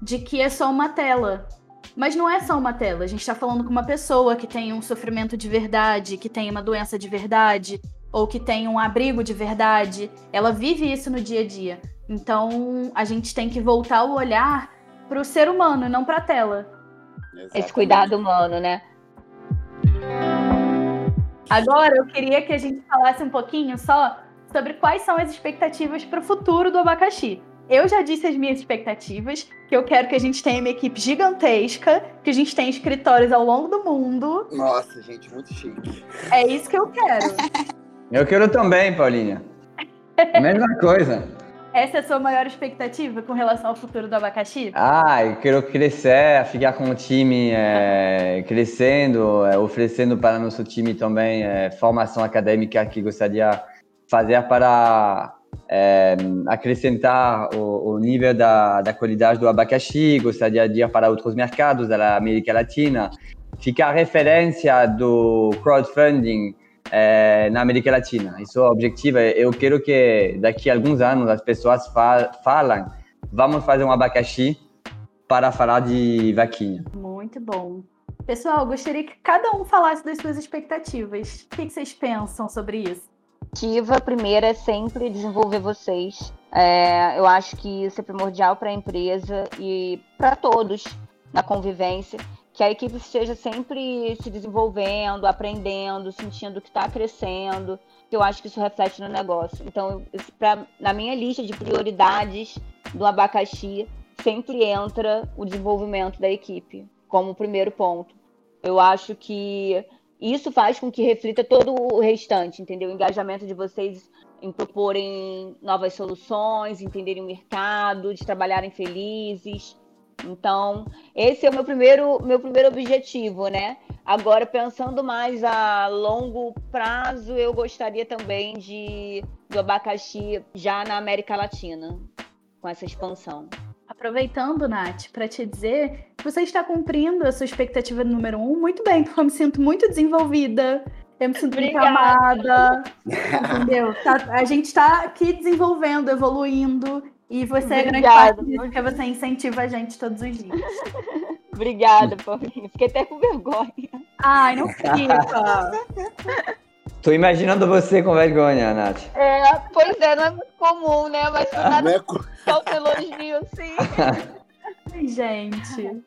de que é só uma tela. Mas não é só uma tela. A gente está falando com uma pessoa que tem um sofrimento de verdade, que tem uma doença de verdade, ou que tem um abrigo de verdade. Ela vive isso no dia a dia. Então a gente tem que voltar o olhar para o ser humano, não para a tela. Exatamente. Esse cuidado humano, né? Agora eu queria que a gente falasse um pouquinho só sobre quais são as expectativas para o futuro do abacaxi. Eu já disse as minhas expectativas, que eu quero que a gente tenha uma equipe gigantesca, que a gente tenha escritórios ao longo do mundo. Nossa, gente, muito chique. É isso que eu quero. Eu quero também, Paulinha. Mesma coisa. Essa é a sua maior expectativa com relação ao futuro do abacaxi? Ah, eu quero crescer, ficar com o time é, crescendo, é, oferecendo para nosso time também é, formação acadêmica que gostaria de fazer para é, acrescentar o, o, nível da, da qualidade do abacaxi, gostaria de ir para outros mercados da América Latina, ficar referência do crowdfunding é, na América Latina. Isso é o objetivo. Eu quero que daqui a alguns anos as pessoas fa falam, vamos fazer um abacaxi para falar de vaquinha. Muito bom. Pessoal, gostaria que cada um falasse das suas expectativas. O que vocês pensam sobre isso? A primeira é sempre desenvolver vocês. É, eu acho que isso é primordial para a empresa e para todos na convivência que a equipe esteja sempre se desenvolvendo, aprendendo, sentindo que está crescendo, que eu acho que isso reflete no negócio. Então, pra, na minha lista de prioridades do abacaxi, sempre entra o desenvolvimento da equipe como primeiro ponto. Eu acho que isso faz com que reflita todo o restante, entendeu? O engajamento de vocês em proporem novas soluções, entenderem o mercado, de trabalharem felizes. Então, esse é o meu primeiro, meu primeiro objetivo, né? Agora, pensando mais a longo prazo, eu gostaria também de do abacaxi já na América Latina, com essa expansão. Aproveitando, Nath, para te dizer que você está cumprindo a sua expectativa número um muito bem, porque eu me sinto muito desenvolvida, eu me sinto muito amada, entendeu? Tá, a gente está aqui desenvolvendo, evoluindo, e você Obrigada. é grande parte disso, porque você incentiva a gente todos os dias. Obrigada, Paulinho. Fiquei até com vergonha. Ai, não fica. Tô imaginando você com vergonha, Nath. É, pois é, não é muito comum, né? Mas nada é... só elogio, sim. Ai, gente.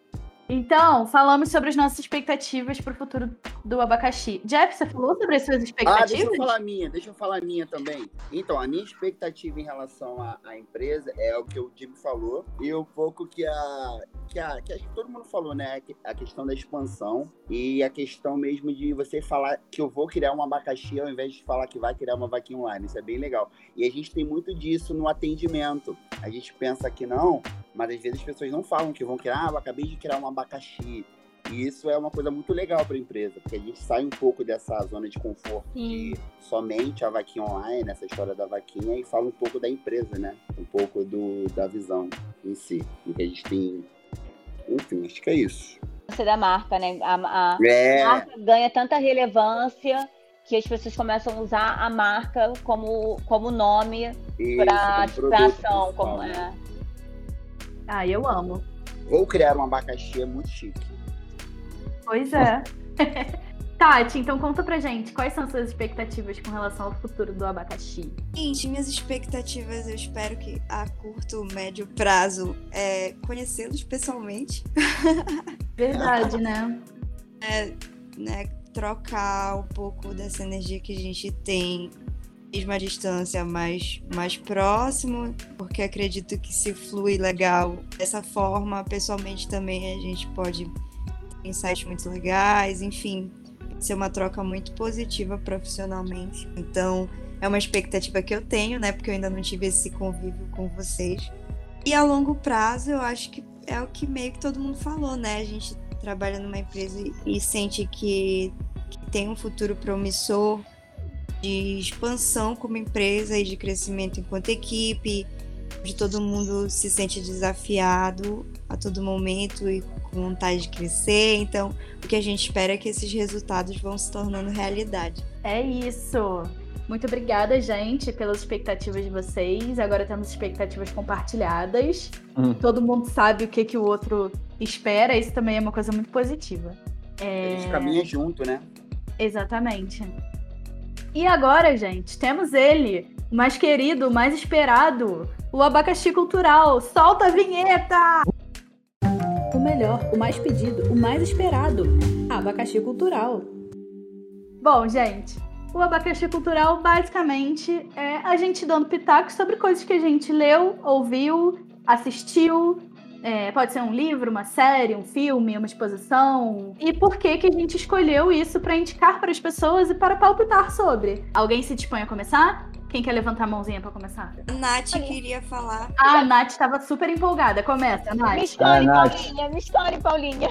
Então, falamos sobre as nossas expectativas para o futuro do abacaxi. Jeff, você falou sobre as suas expectativas? Ah, deixa eu falar a minha, deixa eu falar a minha também. Então, a minha expectativa em relação à, à empresa é o que o Jimmy falou e um pouco que a, que a que todo mundo falou, né? A questão da expansão e a questão mesmo de você falar que eu vou criar um abacaxi ao invés de falar que vai criar uma vaquinha online. Isso é bem legal. E a gente tem muito disso no atendimento. A gente pensa que não, mas às vezes as pessoas não falam que vão criar, ah, eu acabei de criar um abacaxi. E isso é uma coisa muito legal para a empresa, porque a gente sai um pouco dessa zona de conforto Sim. de somente a vaquinha online, essa história da vaquinha, e fala um pouco da empresa, né? Um pouco do, da visão em si, do que a gente tem. Enfim, acho que é isso. Da marca, né? A, a é. marca ganha tanta relevância que as pessoas começam a usar a marca como, como nome para ação, como é. Ah, eu amo. Vou criar um abacaxi, é muito chique. Pois é. Tati, então conta pra gente, quais são suas expectativas com relação ao futuro do abacaxi? Gente, minhas expectativas, eu espero que a curto, médio prazo, é conhecê-los pessoalmente. Verdade, né? É, né? Trocar um pouco dessa energia que a gente tem mesma distância mais, mais próximo, porque acredito que se flui legal dessa forma, pessoalmente também a gente pode ter insights muito legais, enfim, ser uma troca muito positiva profissionalmente. Então, é uma expectativa que eu tenho, né, porque eu ainda não tive esse convívio com vocês. E a longo prazo, eu acho que é o que meio que todo mundo falou, né? A gente trabalha numa empresa e sente que, que tem um futuro promissor, de expansão como empresa e de crescimento enquanto equipe, de todo mundo se sente desafiado a todo momento e com vontade de crescer. Então, o que a gente espera é que esses resultados vão se tornando realidade. É isso. Muito obrigada, gente, pelas expectativas de vocês. Agora temos expectativas compartilhadas. Hum. Todo mundo sabe o que, que o outro espera. Isso também é uma coisa muito positiva. É... A gente caminha junto, né? Exatamente. E agora, gente, temos ele, o mais querido, o mais esperado, o abacaxi cultural. Solta a vinheta! O melhor, o mais pedido, o mais esperado. Abacaxi cultural. Bom, gente, o abacaxi cultural basicamente é a gente dando pitacos sobre coisas que a gente leu, ouviu, assistiu. É, pode ser um livro, uma série, um filme, uma exposição. E por que que a gente escolheu isso para indicar para as pessoas e para palpitar sobre? Alguém se dispõe a começar? Quem quer levantar a mãozinha para começar? A Nath queria falar. Ah, a Nath estava super empolgada. Começa, Me Nath. escolhe, Ah, Nath. Paulinha, me escolhe, Paulinha.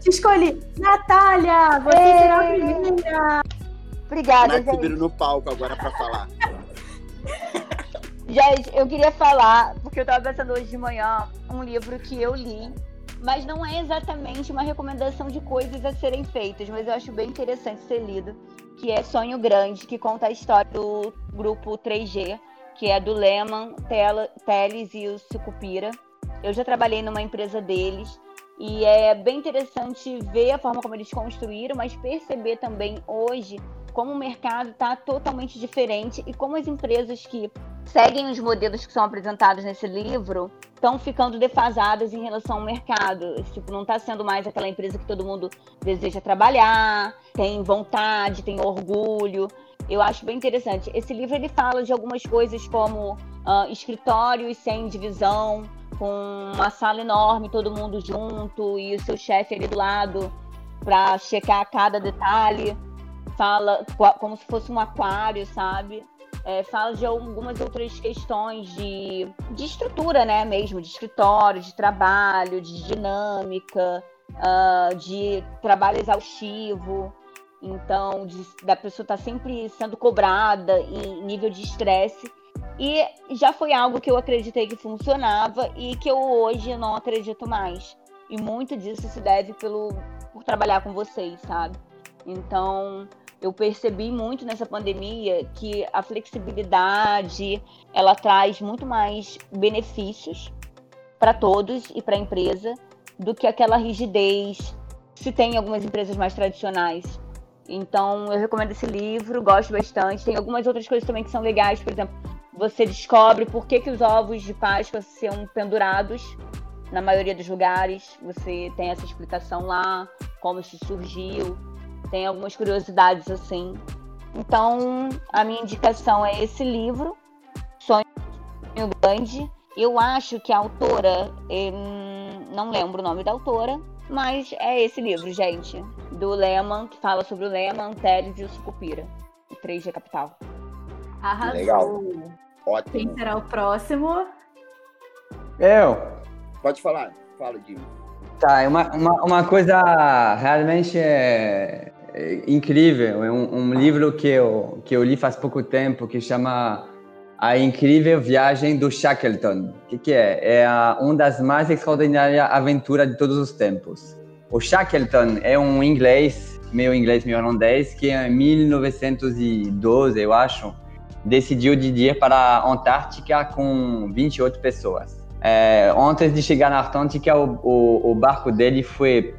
Te escolhi. Natália, você Ei. será a primeira. Obrigada, Nath gente. no palco agora pra falar. Gente, eu queria falar, porque eu tava pensando hoje de manhã, um livro que eu li, mas não é exatamente uma recomendação de coisas a serem feitas, mas eu acho bem interessante ser lido, que é Sonho Grande, que conta a história do grupo 3G, que é do Lehman, Tel- Teles e o Sucupira. Eu já trabalhei numa empresa deles e é bem interessante ver a forma como eles construíram, mas perceber também hoje como o mercado está totalmente diferente e como as empresas que seguem os modelos que são apresentados nesse livro estão ficando defasadas em relação ao mercado. Tipo, não está sendo mais aquela empresa que todo mundo deseja trabalhar, tem vontade, tem orgulho. Eu acho bem interessante. Esse livro ele fala de algumas coisas como ah, escritórios sem divisão, com uma sala enorme, todo mundo junto e o seu chefe ali do lado para checar cada detalhe. Fala como se fosse um aquário, sabe? É, fala de algumas outras questões de, de estrutura, né, mesmo, de escritório, de trabalho, de dinâmica, ah, de trabalho exaustivo. Então, de- da pessoa estar sempre sendo cobrada em nível de estresse. E já foi algo que eu acreditei que funcionava e que eu hoje não acredito mais. E muito disso se deve pelo, por trabalhar com vocês, sabe? Então, eu percebi muito nessa pandemia que a flexibilidade ela traz muito mais benefícios para todos e para a empresa do que aquela rigidez se tem em algumas empresas mais tradicionais. Então, eu recomendo esse livro, gosto bastante. Tem algumas outras coisas também que são legais, por exemplo, você descobre por que, que os ovos de Páscoa são pendurados na maioria dos lugares. Você tem essa explicação lá, como isso surgiu. Tem algumas curiosidades assim. Então, a minha indicação é esse livro, Sonho Grande. Eu acho que a autora, não lembro o nome da autora, mas é esse livro, gente, do Lehman, que fala sobre o Lehman, Teles e o Sucupira, o 3G Capital. Arrasou. Legal. Quem Ótimo. será o próximo? Eu? Pode falar. Fala, Dino. Tá, é uma, uma, uma coisa realmente é, é incrível. É um, um livro que eu, que eu li faz pouco tempo que chama A Incrível Viagem do Shackleton. O que, que é? É a, uma das mais extraordinárias aventuras de todos os tempos. O Shackleton é um inglês, meio inglês, meio holandês, que em 1912, eu acho, decidiu de ir para a Antártica com 28 pessoas. É, antes de chegar na Antártica, o, o, o barco dele foi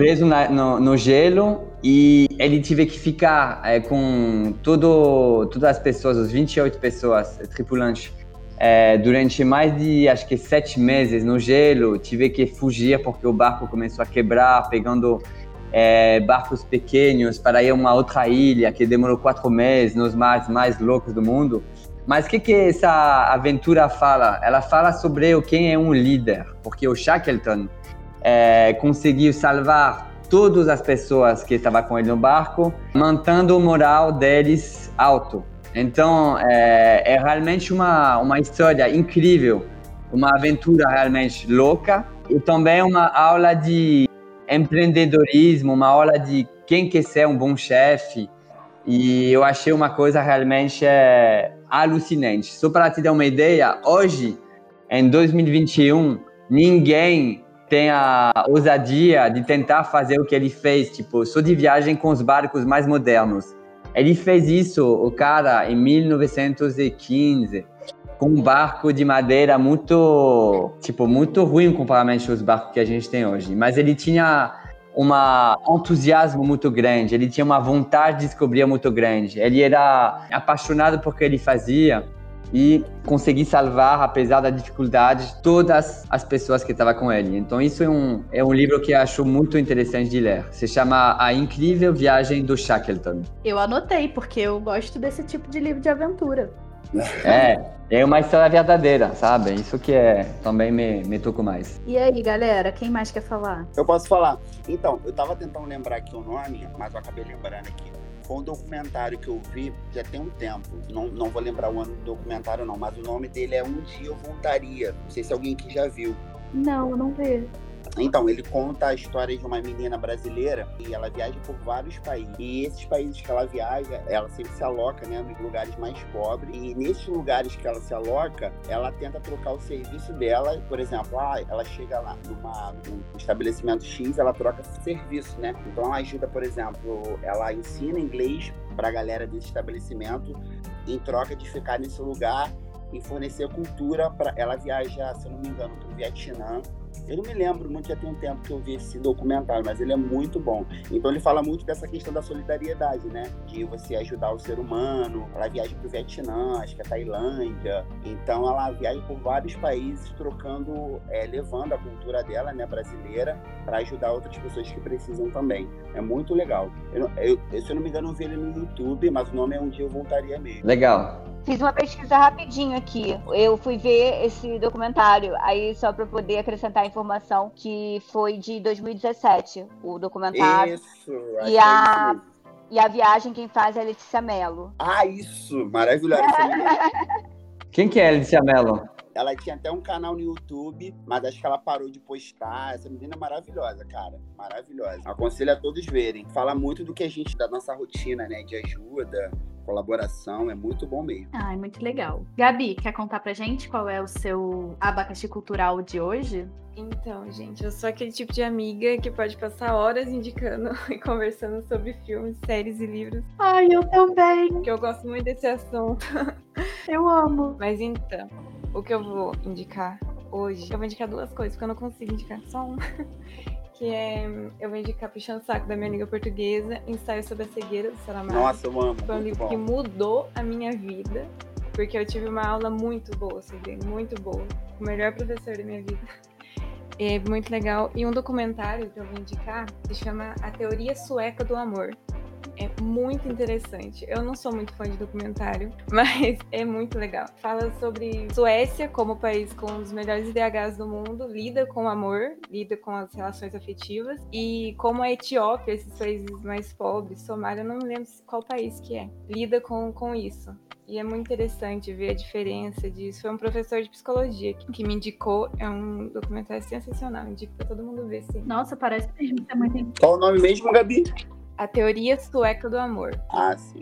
preso na, no, no, gelo e ele teve que ficar é, com todo, todas as pessoas, os 28 pessoas tripulantes, é, durante mais de, acho que, sete meses no gelo. Tive que fugir porque o barco começou a quebrar, pegando é, barcos pequenos para ir a uma outra ilha que demorou quatro meses nos mares mais loucos do mundo. Mas o que, que essa aventura fala? Ela fala sobre quem é um líder, porque o Shackleton é, conseguiu salvar todas as pessoas que estavam com ele no barco, mantendo o moral deles alto. Então, é, é realmente uma, uma história incrível, uma aventura realmente louca e também uma aula de empreendedorismo, uma aula de quem quer ser um bom chefe. E eu achei uma coisa realmente é, alucinante. Só para te dar uma ideia, hoje, em 2021, ninguém tem a ousadia de tentar fazer o que ele fez, tipo, só de viagem com os barcos mais modernos. Ele fez isso, o cara, em 1915, com um barco de madeira muito, tipo, muito ruim comparativamente aos barcos que a gente tem hoje. Mas ele tinha um entusiasmo muito grande, ele tinha uma vontade de descobrir muito grande. Ele era apaixonado por que ele fazia e conseguir salvar, apesar da dificuldade, todas as pessoas que estavam com ele. Então isso é um, é um livro que eu acho muito interessante de ler. Se chama A Incrível Viagem do Shackleton. Eu anotei, porque eu gosto desse tipo de livro de aventura. É, é uma história verdadeira, sabe? Isso que é também me, me tocou mais. E aí, galera, quem mais quer falar? Eu posso falar. Então, eu tava tentando lembrar aqui o nome, mas eu acabei lembrando aqui. Foi um documentário que eu vi já tem um tempo. Não, não vou lembrar o ano do documentário, não, mas o nome dele é Um Dia Eu Voltaria. Não sei se alguém aqui já viu. Não, eu não vejo. Então, ele conta a história de uma menina brasileira e ela viaja por vários países. E esses países que ela viaja, ela sempre se aloca, né, nos lugares mais pobres. E nesses lugares que ela se aloca, ela tenta trocar o serviço dela. Por exemplo, ah, ela chega lá numa, num estabelecimento X, ela troca serviço, né? Então, ela ajuda, por exemplo, ela ensina inglês para a galera desse estabelecimento em troca de ficar nesse lugar e fornecer cultura para ela viaja, se eu não me engano, para o Vietnã eu não me lembro já tem um tempo que eu vi esse documentário, mas ele é muito bom. Então ele fala muito dessa questão da solidariedade, né? De você ajudar o ser humano. Ela viaja para o Vietnã, acho que é Tailândia. Então ela viaja por vários países, trocando, é, levando a cultura dela, né, brasileira, para ajudar outras pessoas que precisam também. É muito legal. Eu, eu, se eu não me engano, eu vi ele no YouTube, mas o nome é Um Dia Eu Voltaria mesmo. Legal. Fiz uma pesquisa rapidinho aqui. Eu fui ver esse documentário, aí só para poder acrescentar a informação que foi de 2017, o documentário. Isso, e a e a viagem quem faz é a Letícia Mello. Ah, isso, maravilhosa. quem que é a Letícia Mello? Ela tinha até um canal no YouTube, mas acho que ela parou de postar. Essa menina é maravilhosa, cara. Maravilhosa. Aconselho a todos verem. Fala muito do que a gente, da nossa rotina, né? De ajuda, colaboração, é muito bom mesmo. Ah, é muito legal. Gabi, quer contar pra gente qual é o seu abacaxi cultural de hoje? Então, gente, eu sou aquele tipo de amiga que pode passar horas indicando e conversando sobre filmes, séries e livros. Ai, eu também. Que eu gosto muito desse assunto. Eu amo. Mas então, o que eu vou indicar hoje, eu vou indicar duas coisas, porque eu não consigo indicar só uma. Que é eu vou indicar Puxando Saco da minha amiga portuguesa, Ensaio sobre a Cegueira do Saramago. Nossa, eu amo. Foi um livro bom. que mudou a minha vida, porque eu tive uma aula muito boa sobre ele, muito boa. O melhor professor da minha vida. É muito legal. E um documentário que eu vou indicar se chama A Teoria Sueca do Amor. É muito interessante. Eu não sou muito fã de documentário, mas é muito legal. Fala sobre Suécia como país com os melhores IDHs do mundo, lida com o amor, lida com as relações afetivas e como a Etiópia, esses países mais pobres, Somália, eu não lembro qual país que é, lida com, com isso. E é muito interessante ver a diferença disso. Foi um professor de psicologia que me indicou. É um documentário sensacional. Indico pra todo mundo ver, sim. Nossa, parece mesmo que é muito Qual o nome mesmo, Gabi? A Teoria Sueca do Amor. Ah, sim.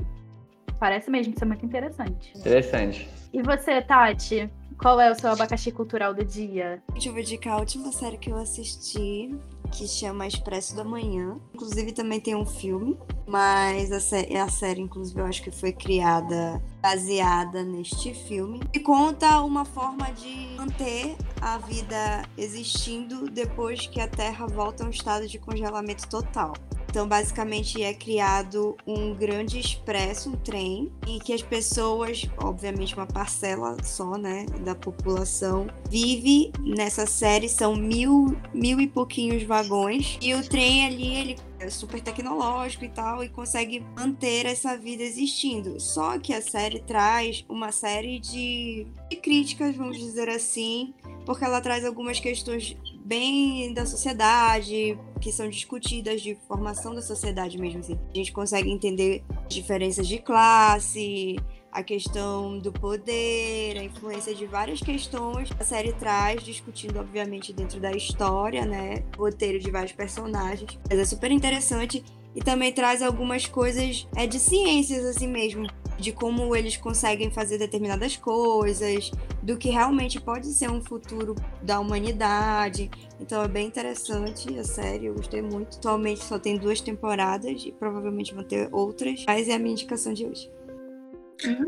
Parece mesmo ser muito interessante. Interessante. E você, Tati? Qual é o seu abacaxi cultural do dia? Gente, eu vou indicar a última série que eu assisti, que chama Expresso da Manhã. Inclusive também tem um filme, mas a, sé a série, inclusive, eu acho que foi criada baseada neste filme. E conta uma forma de manter a vida existindo depois que a Terra volta a um estado de congelamento total. Então, basicamente, é criado um grande expresso, um trem, em que as pessoas, obviamente, uma parcela só, né, da população, vive nessa série. São mil, mil e pouquinhos vagões. E o trem ali, ele é super tecnológico e tal, e consegue manter essa vida existindo. Só que a série traz uma série de, de críticas, vamos dizer assim, porque ela traz algumas questões bem da sociedade, que são discutidas de formação da sociedade mesmo assim. A gente consegue entender diferenças de classe, a questão do poder, a influência de várias questões. A série traz, discutindo, obviamente, dentro da história, né? Roteiro de vários personagens. Mas é super interessante e também traz algumas coisas é, de ciências, assim mesmo. De como eles conseguem fazer determinadas coisas, do que realmente pode ser um futuro da humanidade. Então é bem interessante a série, eu gostei muito. Atualmente só tem duas temporadas e provavelmente vão ter outras, mas é a minha indicação de hoje.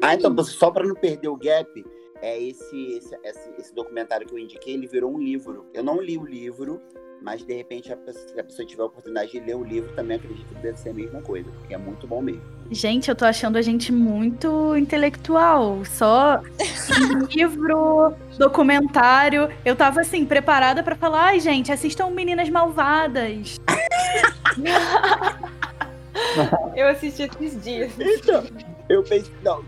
Ah, então, só para não perder o gap, é esse, esse, esse, esse documentário que eu indiquei, ele virou um livro. Eu não li o livro, mas de repente, a pessoa, se a pessoa tiver a oportunidade de ler o livro, também acredito que deve ser a mesma coisa, porque é muito bom mesmo. Gente, eu tô achando a gente muito intelectual. Só livro, documentário. Eu tava assim, preparada pra falar, ai, gente, assistam Meninas Malvadas. Eu assisti esses dias. Então, eu pensei, não,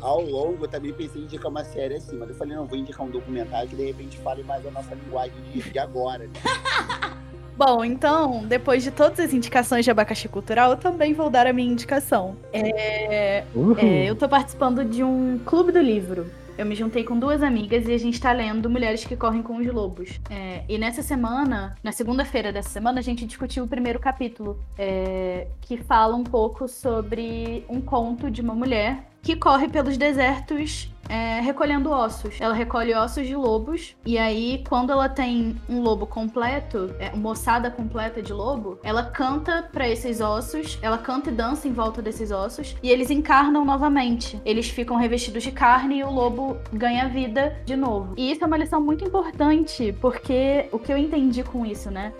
ao longo eu também pensei em indicar uma série assim, mas eu falei, não, vou indicar um documentário que de repente fale mais a nossa linguagem de, de agora. Né? Bom, então, depois de todas as indicações de abacaxi cultural, eu também vou dar a minha indicação. É, é, eu tô participando de um clube do livro. Eu me juntei com duas amigas e a gente tá lendo Mulheres que Correm com os Lobos. É, e nessa semana, na segunda-feira dessa semana, a gente discutiu o primeiro capítulo, é, que fala um pouco sobre um conto de uma mulher que corre pelos desertos é, recolhendo ossos. Ela recolhe ossos de lobos, e aí, quando ela tem um lobo completo, é, uma ossada completa de lobo, ela canta para esses ossos, ela canta e dança em volta desses ossos, e eles encarnam novamente. Eles ficam revestidos de carne e o lobo ganha vida de novo. E isso é uma lição muito importante, porque o que eu entendi com isso, né?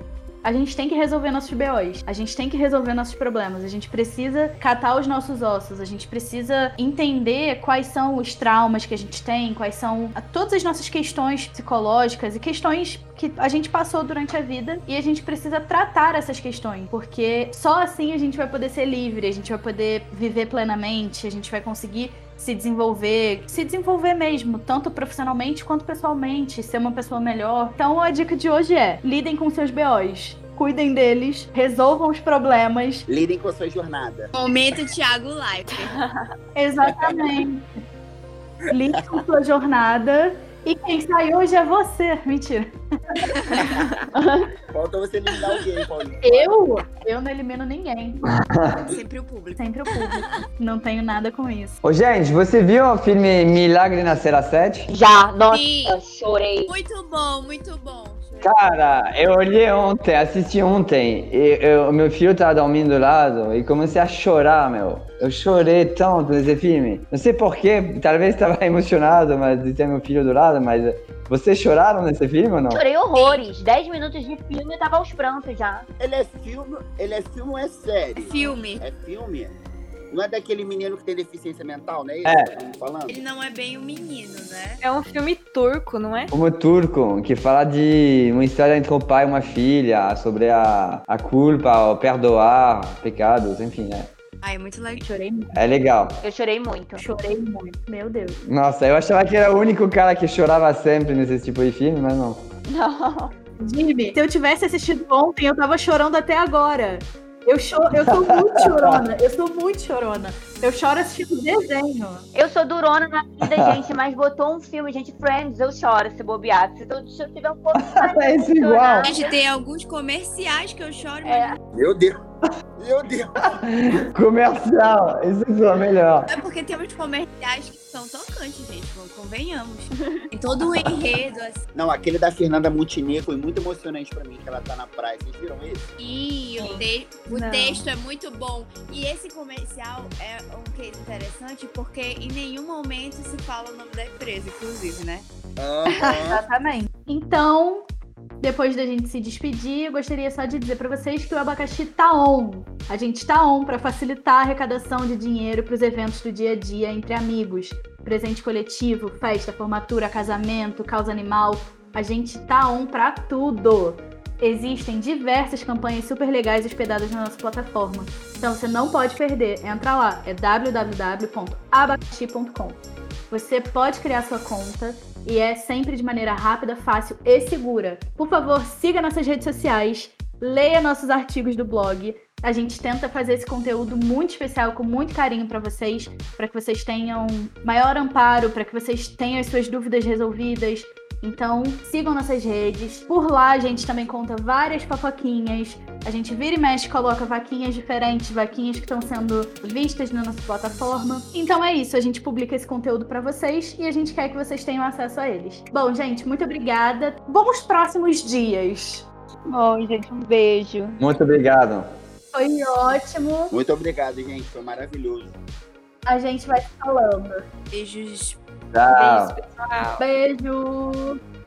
A gente tem que resolver nossos BOs, a gente tem que resolver nossos problemas, a gente precisa catar os nossos ossos, a gente precisa entender quais são os traumas que a gente tem, quais são todas as nossas questões psicológicas e questões que a gente passou durante a vida e a gente precisa tratar essas questões, porque só assim a gente vai poder ser livre, a gente vai poder viver plenamente, a gente vai conseguir se desenvolver, se desenvolver mesmo, tanto profissionalmente quanto pessoalmente, ser uma pessoa melhor. Então a dica de hoje é: lidem com seus BOs. Cuidem deles, resolvam os problemas. Lidem com a sua jornada. Momento Thiago Life. Exatamente. Lide com a sua jornada e quem sai hoje é você. Mentira. Falta você eliminar alguém, Paulinho. Eu? Eu não elimino ninguém. Sempre o público. Sempre o público. Não tenho nada com isso. Ô, gente, você viu o filme Milagre na Cera 7? Já, nossa, Sim. chorei. Muito bom, muito bom. Cara, eu olhei ontem, assisti ontem, e eu- o meu filho tava dormindo do lado e comecei a chorar, meu. Eu chorei tanto nesse filme. Não sei porquê, talvez estava emocionado mas, de ter meu filho do lado, mas vocês choraram nesse filme ou não? Chorei horrores. 10 minutos de filme e tava aos prantos já. Ele é filme, ele é filme ou é série? Filme. É filme? Não é daquele menino que tem deficiência mental, né? É. Estamos falando? Ele não é bem um menino, né? É um filme turco, não é? Como turco, que fala de uma história entre um pai e uma filha, sobre a, a culpa, o perdoar pecados, enfim, né? Ai, é muito legal. Chorei muito. É legal. Eu chorei muito. Chorei muito. Meu Deus. Nossa, eu achava que era o único cara que chorava sempre nesse tipo de filme, mas não. Não. Jimmy, se eu tivesse assistido ontem, eu tava chorando até agora. Eu, cho eu sou muito chorona. Eu sou muito chorona. Eu choro assistindo desenho. Eu sou durona na vida, gente, mas botou um filme, gente, Friends, eu choro se bobear. Se eu, se eu tiver um pouco de É isso igual. Gente, tem alguns comerciais que eu choro, É. mas Meu Deus. Meu Deus. Comercial, isso é o melhor. é porque tem uns comerciais que são tocantes, gente. Convenhamos. Tem todo um enredo, assim. Não, aquele da Fernanda Montenegro foi muito emocionante pra mim, que ela tá na praia. Vocês viram esse? E o, te- o texto é muito bom. E esse comercial é um case interessante porque em nenhum momento se fala o nome da empresa, inclusive, né? Aham. Exatamente. Então, depois da gente se despedir, eu gostaria só de dizer pra vocês que o abacaxi tá on. A gente tá on pra facilitar a arrecadação de dinheiro pros eventos do dia a dia entre amigos. Presente coletivo, festa, formatura, casamento, causa animal. A gente tá on pra tudo. Existem diversas campanhas super legais hospedadas na nossa plataforma. Então você não pode perder. Entra lá, é www.abacaxi.com. Você pode criar sua conta e é sempre de maneira rápida, fácil e segura. Por favor, siga nossas redes sociais, leia nossos artigos do blog. A gente tenta fazer esse conteúdo muito especial, com muito carinho para vocês, para que vocês tenham maior amparo, para que vocês tenham as suas dúvidas resolvidas. Então, sigam nossas redes. Por lá, a gente também conta várias fofoquinhas. A gente vira e mexe, coloca vaquinhas diferentes, vaquinhas que estão sendo vistas na nossa plataforma. Então é isso, a gente publica esse conteúdo para vocês e a gente quer que vocês tenham acesso a eles. Bom, gente, muito obrigada. Bons próximos dias. Bom, gente, um beijo. Muito obrigado. Foi ótimo. Muito obrigado, gente. Foi maravilhoso. A gente vai falando. Beijos Tchau. Beijo, pessoal. Beijo!